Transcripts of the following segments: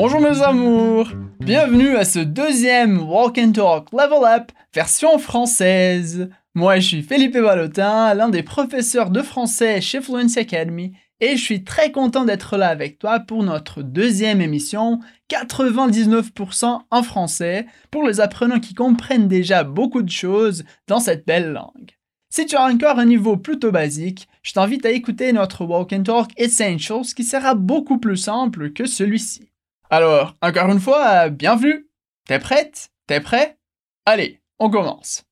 Bonjour mes amours Bienvenue à ce deuxième Walk and Talk Level Up version française. Moi je suis Philippe Valotin, l'un des professeurs de français chez Fluency Academy et je suis très content d'être là avec toi pour notre deuxième émission 99% en français pour les apprenants qui comprennent déjà beaucoup de choses dans cette belle langue. Si tu as encore un niveau plutôt basique, je t'invite à écouter notre Walk and Talk Essentials qui sera beaucoup plus simple que celui-ci. Alors, encore une fois, bienvenue. T'es prête? T'es prêt? Allez, on commence.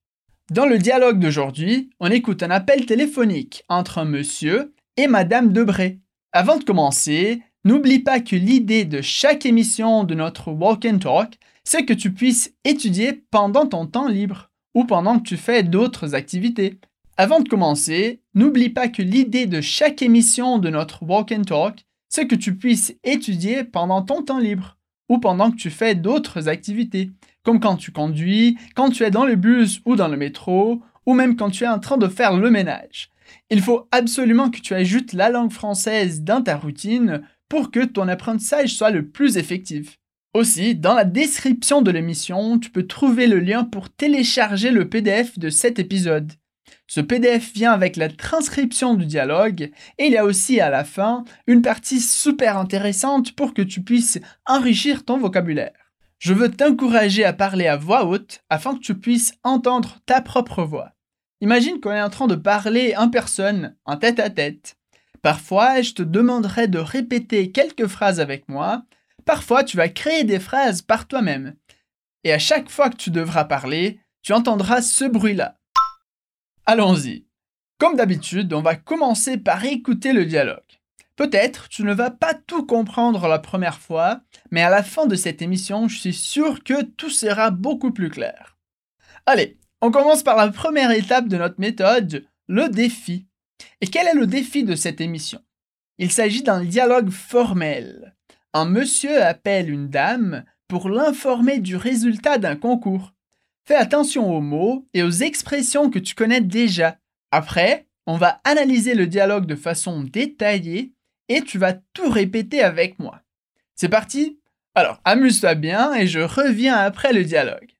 Dans le dialogue d'aujourd'hui, on écoute un appel téléphonique entre un monsieur et Madame Debré. Avant de commencer, n'oublie pas que l'idée de chaque émission de notre Walk and Talk, c'est que tu puisses étudier pendant ton temps libre ou pendant que tu fais d'autres activités. Avant de commencer, n'oublie pas que l'idée de chaque émission de notre Walk and Talk, c'est que tu puisses étudier pendant ton temps libre ou pendant que tu fais d'autres activités, comme quand tu conduis, quand tu es dans le bus ou dans le métro, ou même quand tu es en train de faire le ménage. Il faut absolument que tu ajoutes la langue française dans ta routine pour que ton apprentissage soit le plus effectif. Aussi, dans la description de l'émission, tu peux trouver le lien pour télécharger le PDF de cet épisode. Ce PDF vient avec la transcription du dialogue et il y a aussi à la fin une partie super intéressante pour que tu puisses enrichir ton vocabulaire. Je veux t'encourager à parler à voix haute afin que tu puisses entendre ta propre voix. Imagine qu'on est en train de parler en personne, en tête à tête. Parfois, je te demanderai de répéter quelques phrases avec moi. Parfois, tu vas créer des phrases par toi-même. Et à chaque fois que tu devras parler, tu entendras ce bruit-là. Allons-y. Comme d'habitude, on va commencer par écouter le dialogue. Peut-être tu ne vas pas tout comprendre la première fois, mais à la fin de cette émission, je suis sûr que tout sera beaucoup plus clair. Allez, on commence par la première étape de notre méthode, le défi. Et quel est le défi de cette émission? Il s'agit d'un dialogue formel. Un monsieur appelle une dame pour l'informer du résultat d'un concours. Fais attention aux mots et aux expressions que tu connais déjà. Après, on va analyser le dialogue de façon détaillée et tu vas tout répéter avec moi. C'est parti? Alors, amuse-toi bien et je reviens après le dialogue.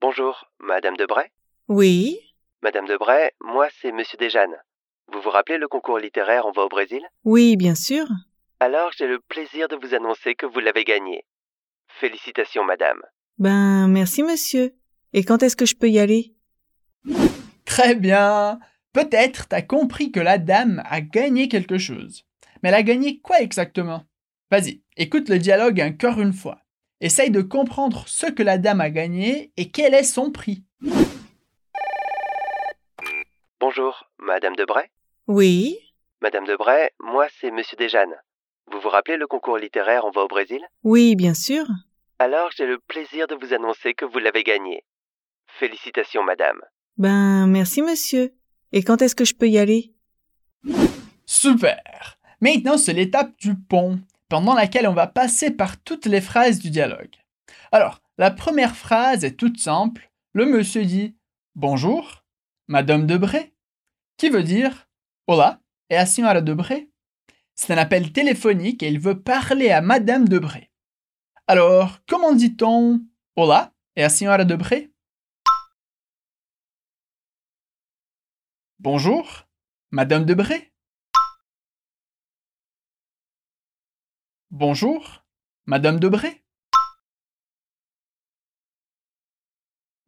Bonjour, Madame Debray Oui, Madame Debray, moi c'est Monsieur Desjane. Vous vous rappelez le concours littéraire On va au Brésil? Oui, bien sûr. Alors j'ai le plaisir de vous annoncer que vous l'avez gagné. Félicitations, Madame. Ben, merci monsieur. Et quand est-ce que je peux y aller? Très bien Peut-être t'as compris que la dame a gagné quelque chose. Mais elle a gagné quoi exactement? Vas-y, écoute le dialogue encore une fois. Essaye de comprendre ce que la dame a gagné et quel est son prix. Bonjour, Madame Debray Oui, Madame Debray, moi c'est Monsieur Desjane. Vous vous rappelez le concours littéraire On va au Brésil? Oui, bien sûr. Alors j'ai le plaisir de vous annoncer que vous l'avez gagné. Félicitations, Madame. Ben, merci monsieur. Et quand est-ce que je peux y aller? Super Maintenant, c'est l'étape du pont, pendant laquelle on va passer par toutes les phrases du dialogue. Alors, la première phrase est toute simple. Le monsieur dit Bonjour, Madame Debré, qui veut dire Hola, et a senhora Debré? C'est un appel téléphonique et il veut parler à Madame Debré. Alors, comment dit-on Hola, et a senhora Debré? Bonjour, Madame Debré. Bonjour, Madame Debré.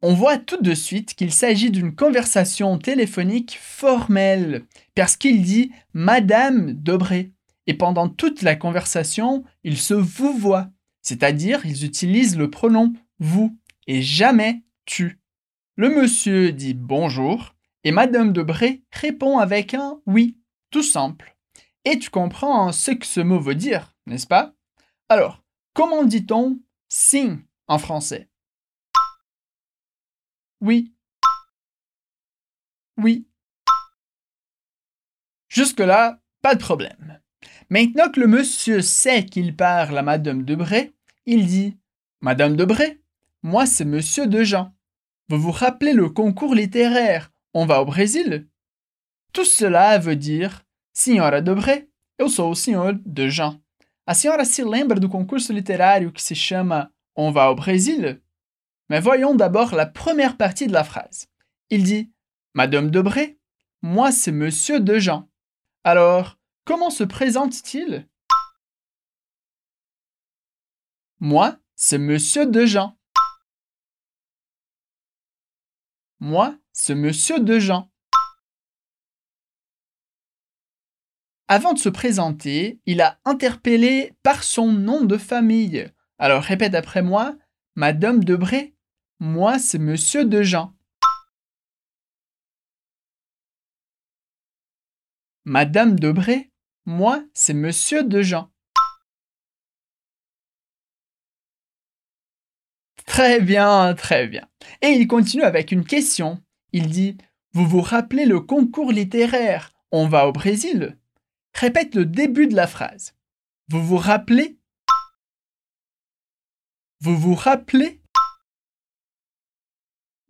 On voit tout de suite qu'il s'agit d'une conversation téléphonique formelle, parce qu'il dit Madame Debré. Et pendant toute la conversation, il se vous voit, c'est-à-dire ils utilisent le pronom vous et jamais tu. Le monsieur dit bonjour et Madame Debré répond avec un oui, tout simple. Et tu comprends ce que ce mot veut dire, n'est-ce pas? Alors, comment dit-on sim en français? Oui. Oui. Jusque-là, pas de problème. Maintenant que le monsieur sait qu'il parle à Madame Debré, il dit Madame Debré, moi c'est Monsieur Dejean. Vous vous rappelez le concours littéraire On va au Brésil Tout cela veut dire Senhora Debré, eu sou o senhor Dejean. a senhora se lembra do concurso literário que se chama On va au Brésil? Mais voyons d'abord la première partie de la phrase. Il dit Madame Debré, moi c'est Monsieur Dejean. Alors, comment se présente-t-il? Moi, c'est Monsieur Dejean. Moi, c'est Monsieur Dejean. Avant de se présenter, il a interpellé par son nom de famille. Alors répète après moi, Madame Debré, moi c'est Monsieur Dejean. Madame Debré, moi c'est Monsieur Dejean. Très bien, très bien. Et il continue avec une question. Il dit Vous vous rappelez le concours littéraire On va au Brésil Répète le début de la phrase. Vous vous rappelez? Vous vous rappelez?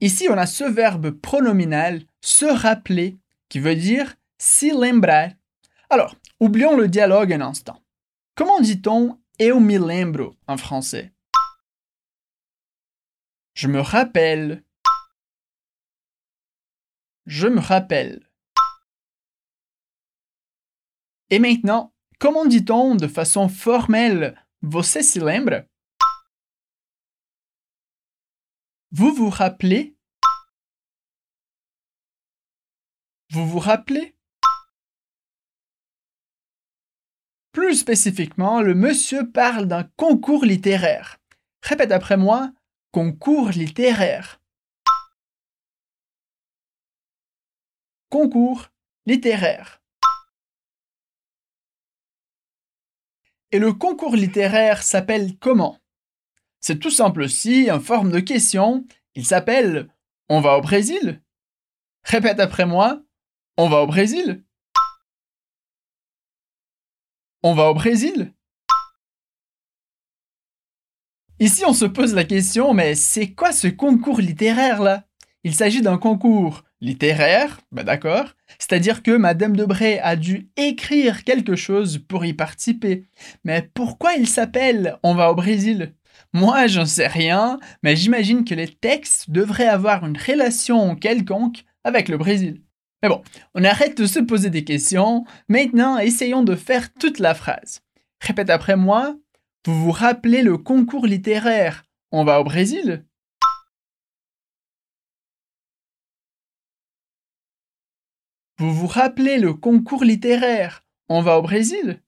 Ici, on a ce verbe pronominal se rappeler qui veut dire si lembrar. Alors, oublions le dialogue un instant. Comment dit-on eu me lembro en français? Je me rappelle. Je me rappelle. Et maintenant, comment dit-on de façon formelle Você se lembra Vous vous rappelez? Vous vous rappelez? Plus spécifiquement, le monsieur parle d'un concours littéraire. Répète après moi, concours littéraire. Concours littéraire. Et le concours littéraire s'appelle comment? C'est tout simple aussi, en forme de question. Il s'appelle On va au Brésil? Répète après moi. On va au Brésil? On va au Brésil? Ici, on se pose la question, mais c'est quoi ce concours littéraire là? Il s'agit d'un concours littéraire, bah d'accord, c'est-à-dire que Madame Debray a dû écrire quelque chose pour y participer. Mais pourquoi il s'appelle On va au Brésil Moi, j'en sais rien, mais j'imagine que les textes devraient avoir une relation quelconque avec le Brésil. Mais bon, on arrête de se poser des questions. Maintenant, essayons de faire toute la phrase. Répète après moi. Vous vous rappelez le concours littéraire? On va au Brésil? Vous vous rappelez le concours littéraire? On va au Brésil?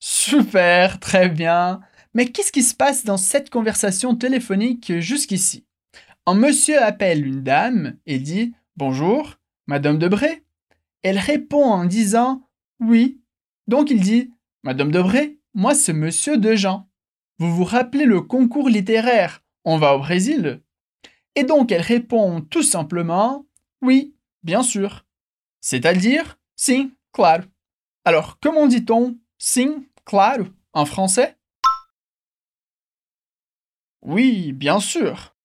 Super, très bien. Mais qu'est-ce qui se passe dans cette conversation téléphonique jusqu'ici? Un monsieur appelle une dame et dit Bonjour, Madame Debré. Elle répond en disant Oui. Donc il dit Madame Debré, moi c'est Monsieur Dejean. Vous vous rappelez le concours littéraire On va au Brésil et donc elle répond tout simplement Oui, bien sûr. C'est-à-dire Sim, claro. Alors, comment dit-on Sim, claro en français? Oui, bien sûr.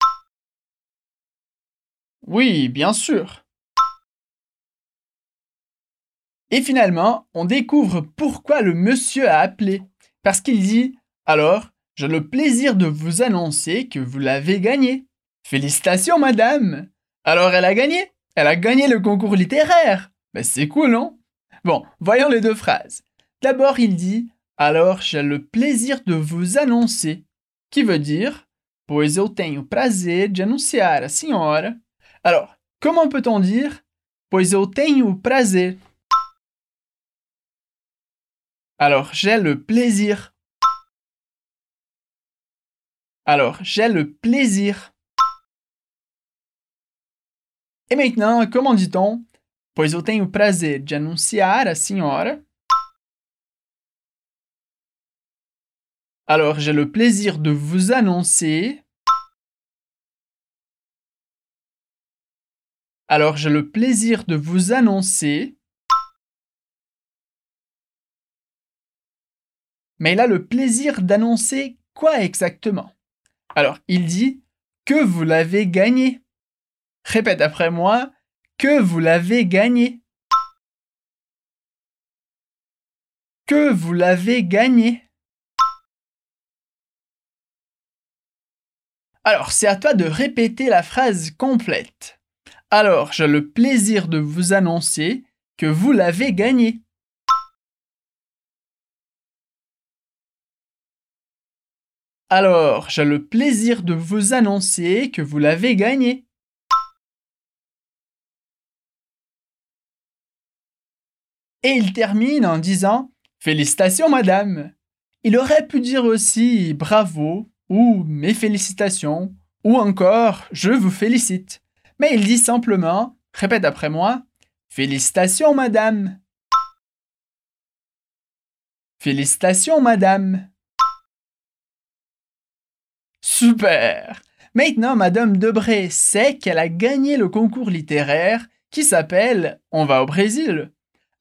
Oui, bien sûr. Et finalement, on découvre pourquoi le monsieur a appelé. Parce qu'il dit Alors, j'ai le plaisir de vous annoncer que vous l'avez gagné. Félicitations, madame Alors elle a gagné Elle a gagné le concours littéraire Ben c'est cool, non? Bon, voyons les deux phrases. D'abord, il dit Alors j'ai le plaisir de vous annoncer, qui veut dire Pois eu tenho prazer de anunciar a senhora. Alors, comment peut-on dire Pois eu tenho prazer Alors, j'ai le plaisir. Alors, j'ai le plaisir. Et maintenant, comment dit-on Pois eu tenho o prazer de anunciar a senhora. Alors, j'ai le plaisir de vous annoncer. Alors, j'ai le plaisir de vous annoncer. Mais il a le plaisir d'annoncer quoi exactement? Alors, il dit que vous l'avez gagné. Répète après moi que vous l'avez gagné. que vous l'avez gagné. Alors, c'est à toi de répéter la phrase complète. Alors, j'ai le plaisir de vous annoncer que vous l'avez gagné. Alors, j'ai le plaisir de vous annoncer que vous l'avez gagné. Et il termine en disant Félicitations, madame. Il aurait pu dire aussi bravo ou mes félicitations ou encore je vous félicite. Mais il dit simplement, répète après moi, Félicitations, madame. Félicitations, madame. Super Maintenant, Madame Debré sait qu'elle a gagné le concours littéraire qui s'appelle On va au Brésil.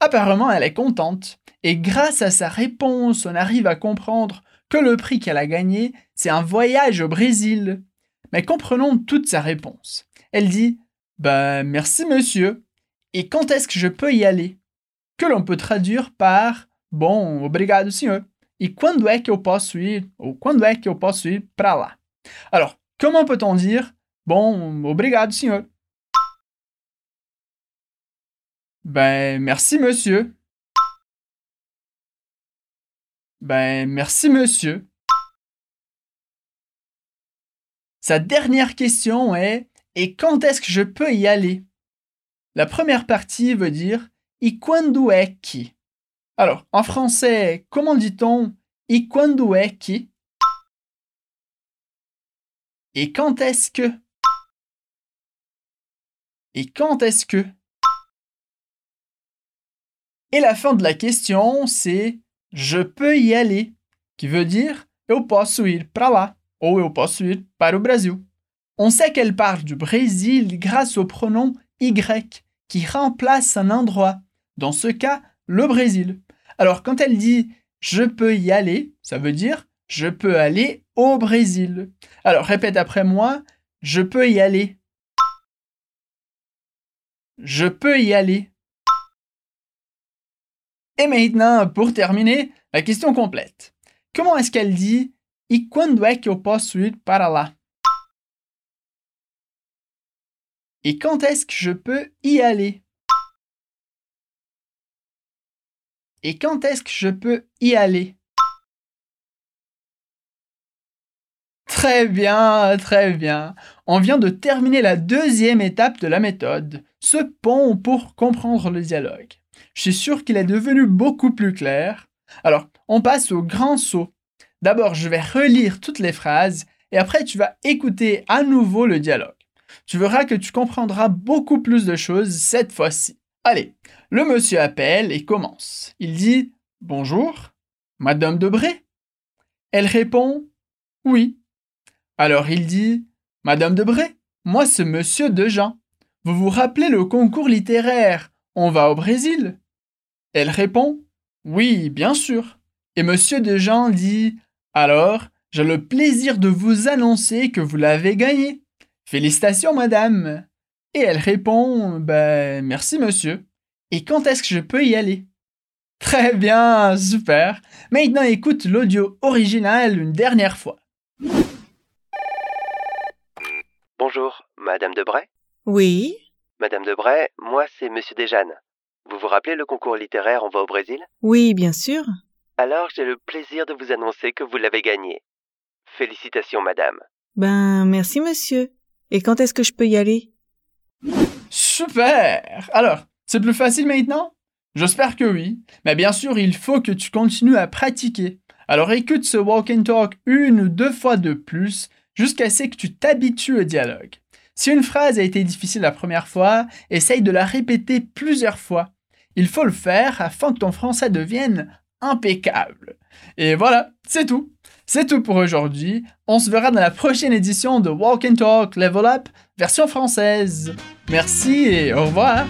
Apparemment, elle est contente. Et grâce à sa réponse, on arrive à comprendre que le prix qu'elle a gagné, c'est un voyage au Brésil. Mais comprenons toute sa réponse. Elle dit Ben, merci monsieur. Et quand est-ce que je peux y aller? Que l'on peut traduire par Bon, obrigado senhor. E quando é que eu posso ir? Ou quando é que eu posso ir para lá? Alors, comment peut-on dire Bon, obrigado senhor? Ben, merci monsieur. Ben, merci monsieur. Sa dernière question est Et quand est-ce que je peux y aller? La première partie veut dire E quando é que Alors, en français, comment dit-on E quando é que Et quand est-ce que? Et quand est-ce que? Et la fin de la question, c'est je peux y aller, qui veut dire eu posso ir para lá ou eu posso ir para o Brasil. On sait qu'elle parle du Brésil grâce au pronom y qui remplace un endroit, dans ce cas le Brésil. Alors quand elle dit je peux y aller, ça veut dire je peux aller au Brésil. Alors répète après moi, je peux y aller. Je peux y aller. Et maintenant, pour terminer, la question complète. Comment est-ce qu'elle dit E? Et quand est-ce que je peux y aller? Et quand est-ce que je peux y aller? Très bien, très bien. On vient de terminer la deuxième étape de la méthode, ce pont pour comprendre le dialogue. Je suis sûr qu'il est devenu beaucoup plus clair. Alors, on passe au grand saut. D'abord, je vais relire toutes les phrases et après, tu vas écouter à nouveau le dialogue. Tu verras que tu comprendras beaucoup plus de choses cette fois-ci. Allez, le monsieur appelle et commence. Il dit Bonjour, Madame Debré? Elle répond Oui. Alors il dit Madame Debré, moi c'est Monsieur Dejean. Vous vous rappelez le concours littéraire On va au Brésil? Elle répond Oui, bien sûr. Et monsieur Dejean dit Alors, j'ai le plaisir de vous annoncer que vous l'avez gagné. Félicitations, madame. Et elle répond Ben, merci, monsieur. Et quand est-ce que je peux y aller? Très bien, super. Maintenant, écoute l'audio original une dernière fois. Bonjour, Madame Debray Oui. Madame Debray, moi c'est Monsieur Desjane. Vous vous rappelez le concours littéraire On va au Brésil? Oui, bien sûr. Alors j'ai le plaisir de vous annoncer que vous l'avez gagné. Félicitations, madame. Ben, merci, monsieur. Et quand est-ce que je peux y aller? Super Alors, c'est plus facile maintenant? J'espère que oui. Mais bien sûr, il faut que tu continues à pratiquer. Alors écoute ce walk and talk une ou deux fois de plus jusqu'à ce que tu t'habitues au dialogue. Si une phrase a été difficile la première fois, essaye de la répéter plusieurs fois il faut le faire afin que ton français devienne impeccable. Et voilà, c'est tout. C'est tout pour aujourd'hui. On se verra dans la prochaine édition de Walk and Talk Level Up version française. Merci et au revoir.